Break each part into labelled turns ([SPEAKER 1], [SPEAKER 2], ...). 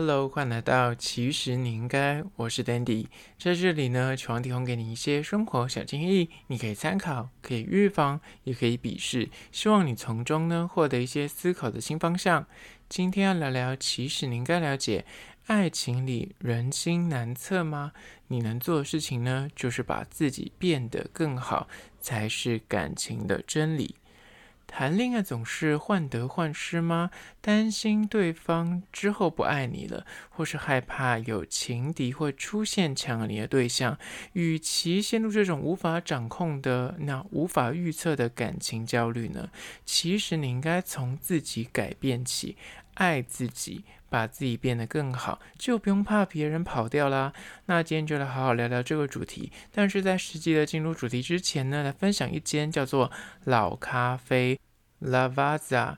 [SPEAKER 1] Hello，欢迎来到其实你应该，我是 Dandy，在这里呢，希望提供给你一些生活小建议，你可以参考，可以预防，也可以鄙视，希望你从中呢获得一些思考的新方向。今天要聊聊，其实你应该了解，爱情里人心难测吗？你能做的事情呢，就是把自己变得更好，才是感情的真理。谈恋爱总是患得患失吗？担心对方之后不爱你了，或是害怕有情敌会出现抢你的对象？与其陷入这种无法掌控的、那无法预测的感情焦虑呢？其实你应该从自己改变起，爱自己，把自己变得更好，就不用怕别人跑掉啦。那今天就来好好聊聊这个主题。但是在实际的进入主题之前呢，来分享一间叫做老咖啡 lavaza。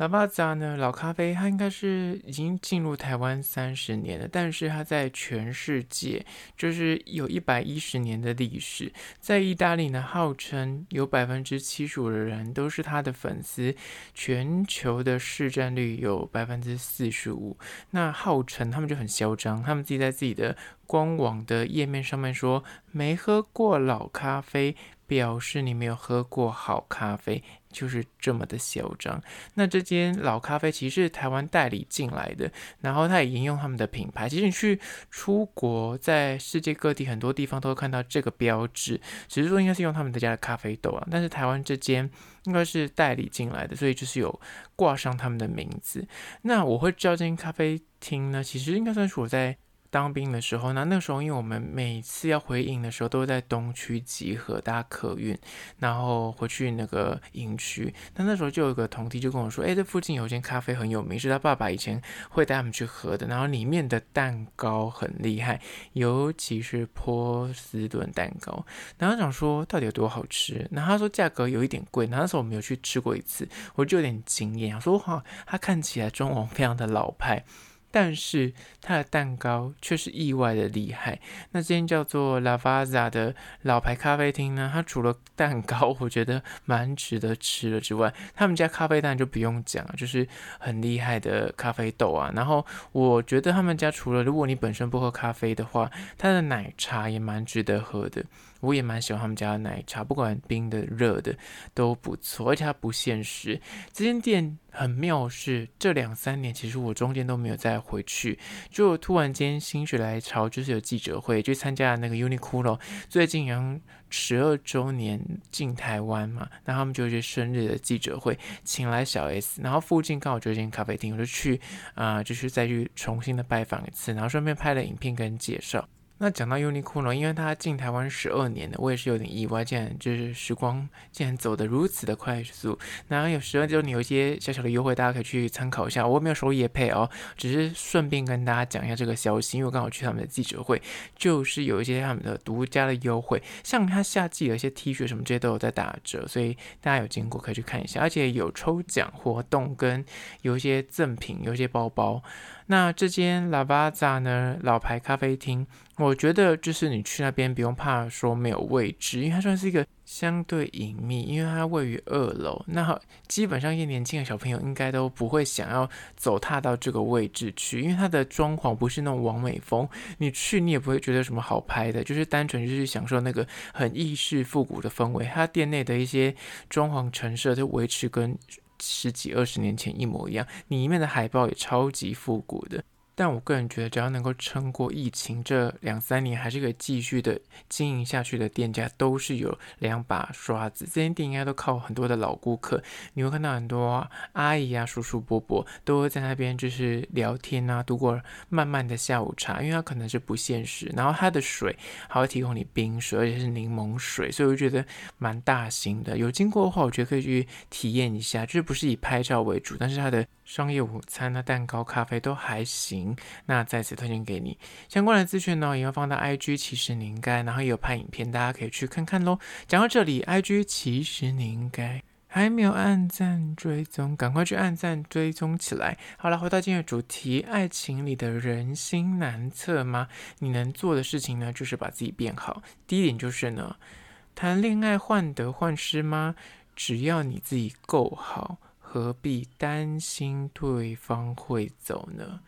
[SPEAKER 1] Lavazza，Lavazza 呢，老咖啡，它应该是已经进入台湾三十年了，但是它在全世界就是有一百一十年的历史。在意大利呢，号称有百分之七十五的人都是他的粉丝，全球的市占率有百分之四十五。那号称他们就很嚣张，他们自己在自己的官网的页面上面说，没喝过老咖啡，表示你没有喝过好咖啡。就是这么的嚣张。那这间老咖啡其实是台湾代理进来的，然后他也沿用他们的品牌。其实你去出国，在世界各地很多地方都会看到这个标志，只是说应该是用他们的家的咖啡豆啊。但是台湾这间应该是代理进来的，所以就是有挂上他们的名字。那我会知道这间咖啡厅呢，其实应该算是我在。当兵的时候，那那时候，因为我们每次要回营的时候，都在东区集合搭客运，然后回去那个营区。那那时候就有一个同梯就跟我说：“哎，这附近有一间咖啡很有名，是他爸爸以前会带他们去喝的。然后里面的蛋糕很厉害，尤其是波士顿蛋糕。然后想说到底有多好吃？然后他说价格有一点贵。然后那时候我没有去吃过一次，我就有点惊艳，说哇，他看起来装潢非常的老派。”但是它的蛋糕却是意外的厉害。那间叫做 La Vaza 的老牌咖啡厅呢，它除了蛋糕我觉得蛮值得吃的之外，他们家咖啡蛋就不用讲，就是很厉害的咖啡豆啊。然后我觉得他们家除了如果你本身不喝咖啡的话，它的奶茶也蛮值得喝的。我也蛮喜欢他们家的奶茶，不管冰的、热的都不错，而且它不限时。这间店很妙是，这两三年其实我中间都没有再回去，就突然间心血来潮，就是有记者会，就参加那个 Uniqlo 最近好像十二周年进台湾嘛，那他们就是生日的记者会，请来小 S，然后附近刚好就有一间咖啡厅，我就去啊、就是再去重新的拜访一次，然后顺便拍了影片跟介绍。那讲到 Uniqlo，因为它进台湾十二年了，我也是有点意外，竟然就是时光竟然走得如此的快速。然后有十二周年有一些小小的优惠，大家可以去参考一下。我没有收业配哦，只是顺便跟大家讲一下这个消息，因为我刚好去他们的记者会，就是有一些他们的独家的优惠，像它夏季有一些 T 恤什么这些都有在打折，所以大家有经过可以去看一下，而且有抽奖活动跟有一些赠品，有一些包包。那这间 Lavazza 呢，老牌咖啡厅，我觉得就是你去那边不用怕说没有位置，因为它算是一个相对隐秘，因为它位于二楼。那基本上一些年轻的小朋友应该都不会想要走踏到这个位置去，因为它的装潢不是那种完美风，你去你也不会觉得什么好拍的，就是单纯就是享受那个很意式复古的氛围。它店内的一些装潢陈设就维持跟。十几二十年前一模一样，里面的海报也超级复古的。但我个人觉得，只要能够撑过疫情这两三年，还是可以继续的经营下去的店家，都是有两把刷子。这间店应该都靠很多的老顾客，你会看到很多阿姨啊、叔叔伯伯都会在那边就是聊天啊，度过漫漫的下午茶。因为它可能是不限时，然后它的水还会提供你冰水，而且是柠檬水，所以我觉得蛮大型的。有经过的话，我觉得可以去体验一下，就是不是以拍照为主，但是它的商业午餐啊、蛋糕、咖啡都还行。那再次推荐给你相关的资讯呢，也要放到 IG，其实你应该，然后也有拍影片，大家可以去看看喽。讲到这里，IG 其实你应该还没有按赞追踪，赶快去按赞追踪起来。好了，回到今天的主题，爱情里的人心难测吗？你能做的事情呢，就是把自己变好。第一点就是呢，谈恋爱患得患失吗？只要你自己够好，何必担心对方会走呢？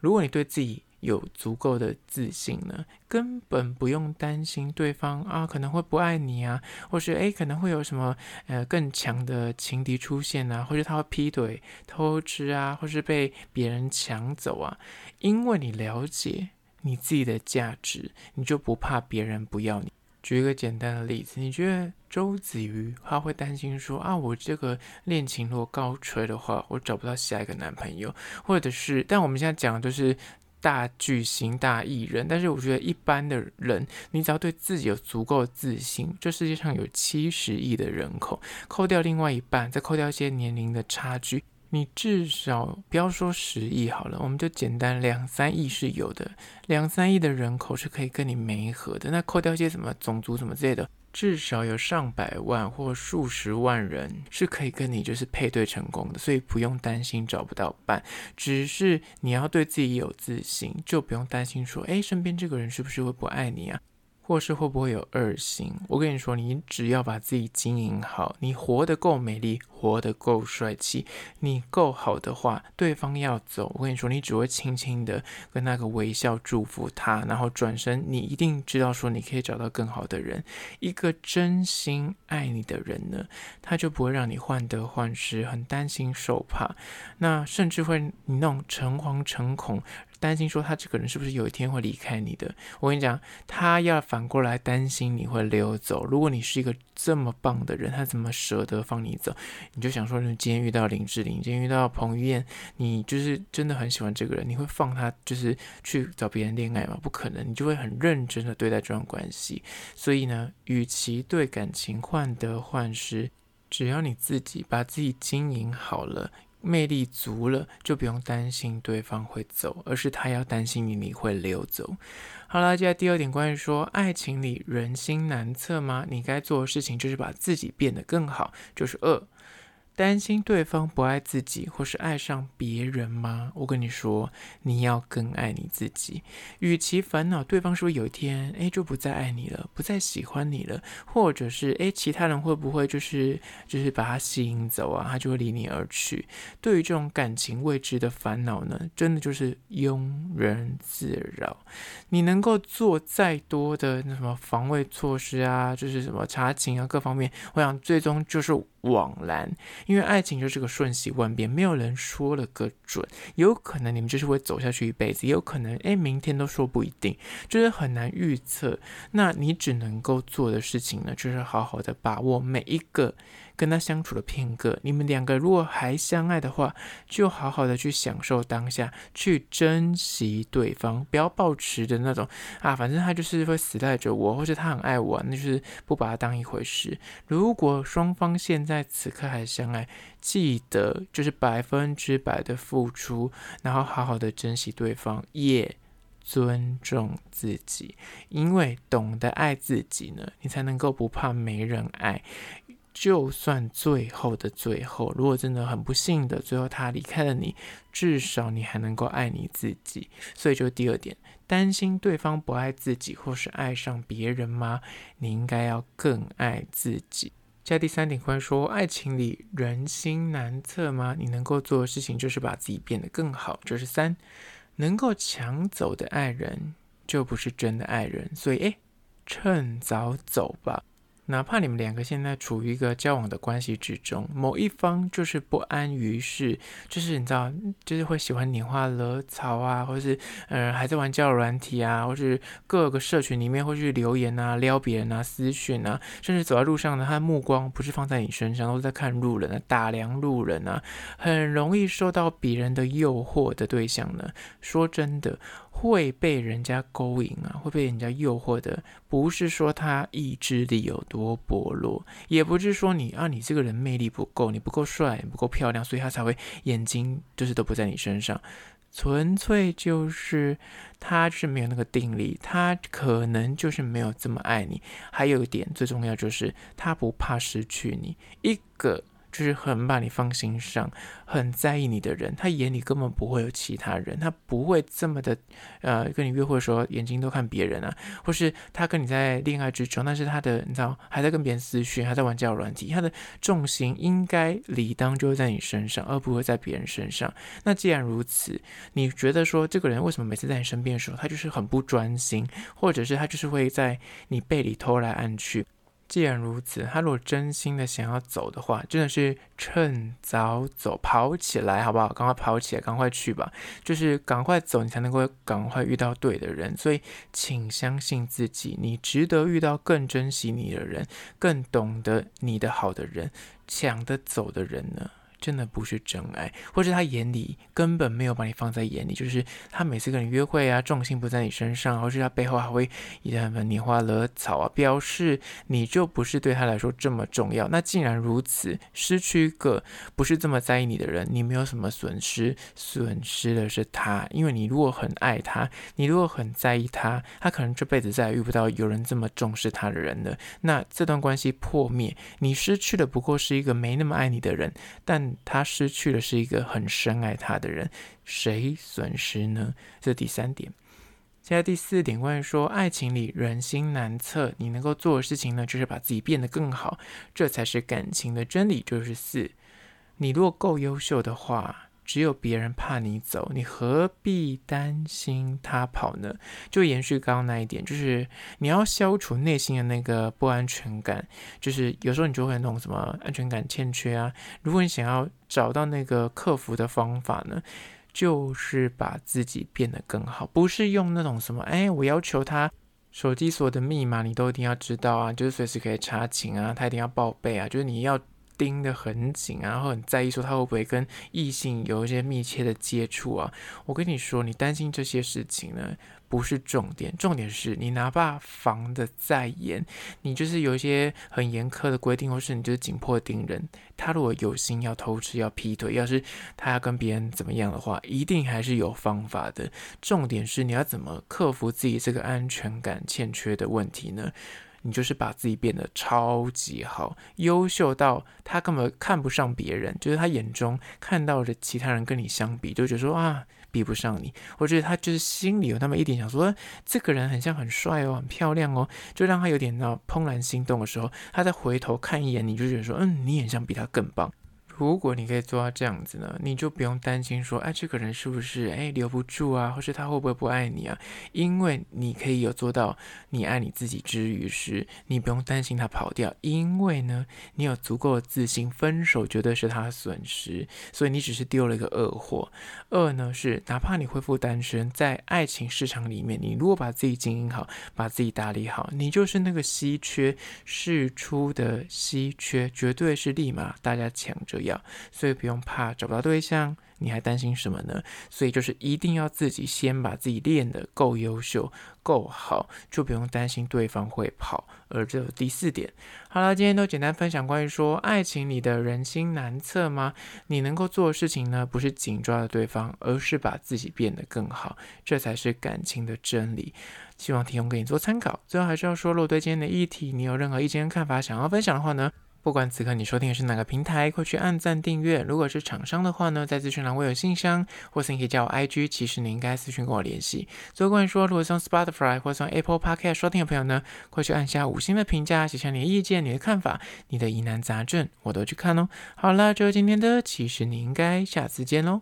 [SPEAKER 1] 如果你对自己有足够的自信呢，根本不用担心对方啊可能会不爱你啊，或是诶可能会有什么呃更强的情敌出现啊，或者他会劈腿、偷吃啊，或是被别人抢走啊，因为你了解你自己的价值，你就不怕别人不要你。举一个简单的例子，你觉得周子瑜他会担心说啊，我这个恋情如果告吹的话，我找不到下一个男朋友，或者是，但我们现在讲的都是。大巨星、大艺人，但是我觉得一般的人，你只要对自己有足够的自信，这世界上有七十亿的人口，扣掉另外一半，再扣掉一些年龄的差距，你至少不要说十亿好了，我们就简单两三亿是有的，两三亿的人口是可以跟你媒合的。那扣掉一些什么种族什么之类的。至少有上百万或数十万人是可以跟你就是配对成功的，所以不用担心找不到伴。只是你要对自己有自信，就不用担心说，哎，身边这个人是不是会不爱你啊？或是会不会有二心？我跟你说，你只要把自己经营好，你活得够美丽，活得够帅气，你够好的话，对方要走，我跟你说，你只会轻轻的跟那个微笑祝福他，然后转身，你一定知道说你可以找到更好的人。一个真心爱你的人呢，他就不会让你患得患失，很担心受怕，那甚至会你那种诚惶诚恐。担心说他这个人是不是有一天会离开你的？我跟你讲，他要反过来担心你会溜走。如果你是一个这么棒的人，他怎么舍得放你走？你就想说，你今天遇到林志玲，今天遇到彭于晏，你就是真的很喜欢这个人，你会放他就是去找别人恋爱吗？不可能，你就会很认真的对待这段关系。所以呢，与其对感情患得患失，只要你自己把自己经营好了。魅力足了，就不用担心对方会走，而是他要担心你你会溜走。好了，接下来第二点，关于说爱情里人心难测吗？你该做的事情就是把自己变得更好，就是二。担心对方不爱自己，或是爱上别人吗？我跟你说，你要更爱你自己。与其烦恼对方是不是有一天，诶就不再爱你了，不再喜欢你了，或者是诶其他人会不会就是就是把他吸引走啊，他就会离你而去。对于这种感情未知的烦恼呢，真的就是庸人自扰。你能够做再多的那什么防卫措施啊，就是什么查情啊，各方面，我想最终就是。枉然，因为爱情就是个瞬息万变，没有人说了个准，有可能你们就是会走下去一辈子，也有可能诶，明天都说不一定，就是很难预测。那你只能够做的事情呢，就是好好的把握每一个。跟他相处的片刻，你们两个如果还相爱的话，就好好的去享受当下，去珍惜对方，不要抱持的那种啊，反正他就是会死赖着我，或者他很爱我，那就是不把他当一回事。如果双方现在此刻还相爱，记得就是百分之百的付出，然后好好的珍惜对方，也尊重自己，因为懂得爱自己呢，你才能够不怕没人爱。就算最后的最后，如果真的很不幸的最后他离开了你，至少你还能够爱你自己。所以就第二点，担心对方不爱自己或是爱上别人吗？你应该要更爱自己。加第三点，关于说爱情里人心难测吗？你能够做的事情就是把自己变得更好。这是三，能够抢走的爱人就不是真的爱人。所以，诶，趁早走吧。哪怕你们两个现在处于一个交往的关系之中，某一方就是不安于室，就是你知道，就是会喜欢拈花惹草啊，或者是呃还在玩交友软体啊，或是各个社群里面会去留言啊、撩别人啊、私讯啊，甚至走在路上呢，他的目光不是放在你身上，都是在看路人啊、打量路人啊，很容易受到别人的诱惑的对象呢。说真的。会被人家勾引啊，会被人家诱惑的，不是说他意志力有多薄弱，也不是说你啊，你这个人魅力不够，你不够帅，不够漂亮，所以他才会眼睛就是都不在你身上，纯粹就是他是没有那个定力，他可能就是没有这么爱你。还有一点最重要就是他不怕失去你，一个就是很把你放心上，很在意你的人，他眼里根本不会有其他人，他不会这么的，呃，跟你约会的时候眼睛都看别人啊，或是他跟你在恋爱之中，但是他的你知道还在跟别人私讯，还在玩交友软体，他的重心应该理当就会在你身上，而不会在别人身上。那既然如此，你觉得说这个人为什么每次在你身边的时候，他就是很不专心，或者是他就是会在你背里偷来暗去？既然如此，他如果真心的想要走的话，真的是趁早走，跑起来好不好？赶快跑起来，赶快去吧！就是赶快走，你才能够赶快遇到对的人。所以，请相信自己，你值得遇到更珍惜你的人，更懂得你的好的人，抢得走的人呢？真的不是真爱，或者他眼里根本没有把你放在眼里，就是他每次跟你约会啊，重心不在你身上，或是他背后还会一直很拈花惹草啊，表示你就不是对他来说这么重要。那既然如此，失去一个不是这么在意你的人，你没有什么损失，损失的是他，因为你如果很爱他，你如果很在意他，他可能这辈子再也遇不到有人这么重视他的人了。那这段关系破灭，你失去的不过是一个没那么爱你的人，但。他失去的是一个很深爱他的人，谁损失呢？这是第三点。现在第四点，关于说爱情里人心难测，你能够做的事情呢，就是把自己变得更好，这才是感情的真理。就是四，你如果够优秀的话。只有别人怕你走，你何必担心他跑呢？就延续刚刚那一点，就是你要消除内心的那个不安全感。就是有时候你就会那种什么安全感欠缺啊。如果你想要找到那个克服的方法呢，就是把自己变得更好，不是用那种什么哎，我要求他手机所有的密码你都一定要知道啊，就是随时可以查寝啊，他一定要报备啊，就是你要。盯得很紧，然后很在意说他会不会跟异性有一些密切的接触啊？我跟你说，你担心这些事情呢，不是重点，重点是你哪怕防得再严，你就是有一些很严苛的规定，或是你就是紧迫盯人，他如果有心要偷吃、要劈腿，要是他要跟别人怎么样的话，一定还是有方法的。重点是你要怎么克服自己这个安全感欠缺的问题呢？你就是把自己变得超级好，优秀到他根本看不上别人，就是他眼中看到的其他人跟你相比，就觉得说啊，比不上你。我觉得他就是心里有那么一点想说，这个人很像很帅哦，很漂亮哦，就让他有点那怦然心动的时候，他再回头看一眼，你就觉得说，嗯，你很像比他更棒。如果你可以做到这样子呢，你就不用担心说，哎，这个人是不是哎留不住啊，或是他会不会不爱你啊？因为你可以有做到你爱你自己之余时，你不用担心他跑掉，因为呢，你有足够的自信，分手绝对是他的损失，所以你只是丢了一个恶货。二呢是，哪怕你恢复单身，在爱情市场里面，你如果把自己经营好，把自己打理好，你就是那个稀缺释出的稀缺，绝对是立马大家抢着。所以不用怕找不到对象，你还担心什么呢？所以就是一定要自己先把自己练得够优秀、够好，就不用担心对方会跑。而这第四点，好了，今天都简单分享关于说爱情里的人心难测吗？你能够做的事情呢，不是紧抓着对方，而是把自己变得更好，这才是感情的真理。希望提供给你做参考。最后还是要说，如果对今天的议题你有任何意见看法想要分享的话呢，不管此刻你收听的是哪个平台，快去按赞订阅。如果是厂商的话呢，在资讯栏会有信箱，或是你可以加我 IG。其实你应该私讯跟我联系。最后关于说，如果是用 Spotify 或是用 Apple Podcast 收听的朋友呢，快去按下五星的评价，写下你的意见、你的看法、你的疑难杂症，我都去看哦。好了，就是今天的，其实你应该下次见喽。